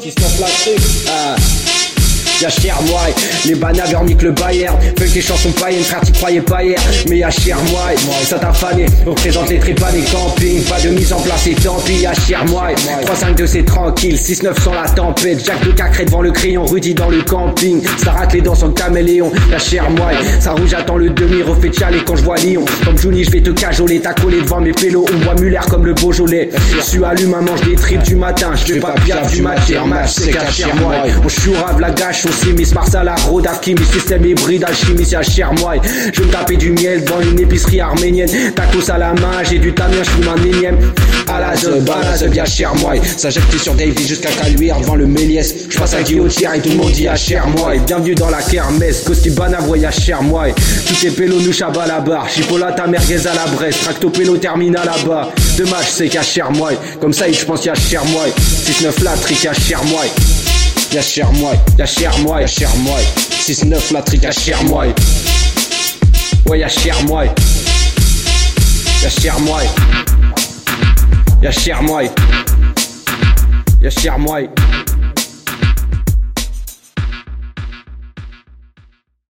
She's not like chicks. Ah. Uh, Y'a cher moi, les banavers niquent le Bayern. Fais tes chansons païennes, frère, t'y croyais pas hier. Mais y'a moi, ça t'a fané. Représente les trépas des campings. Pas de mise en place et tant pis, y'a cher moi. 3-5-2 c'est tranquille, 6-9 sans la tempête. Jack de cacré devant le crayon, Rudy dans le camping. Ça rate les dents sans caméléon, y'a moi. Ça rouge attend le demi, refait chialer quand je vois Lyon. Comme Johnny, je vais te cajoler, t'as collé devant mes pélos. On voit Muller comme le Beaujolais. Su allume, mange des tripes du matin. Je vais pas piaf du matin, match, c'est qu'à cher moi. On chourave la gâche aussi, Miss Marsala, Road, Alchimie, système hybride, alchimie, c'est à cher moi. Je me tapais du miel devant une épicerie arménienne. Tacos à la main, j'ai du tamien, je fume un énième. À la zeub, à la zeub, y'a cher moi. Ça jette sur David jusqu'à Caluire devant le Méliès. Je passe à Guillotière et tout le monde dit à cher moi. Bienvenue dans la kermesse, Costi Banavoy à cher moi. Tous ces pélos nous à la barre. Chipolata merguez à la Brest. Tracto pélo termina là-bas. Dommage, c'est qu'à cher moi. Comme ça, je pense qu'il y a cher moi. 6-9 là, trick à cher moi. Y'a cher moi, y'a cher moi, y'a cher moi. 6-9 la trick à cher moi. Ouais, y'a cher moi. Y'a cher moi. Y'a cher moi. Y'a cher moi.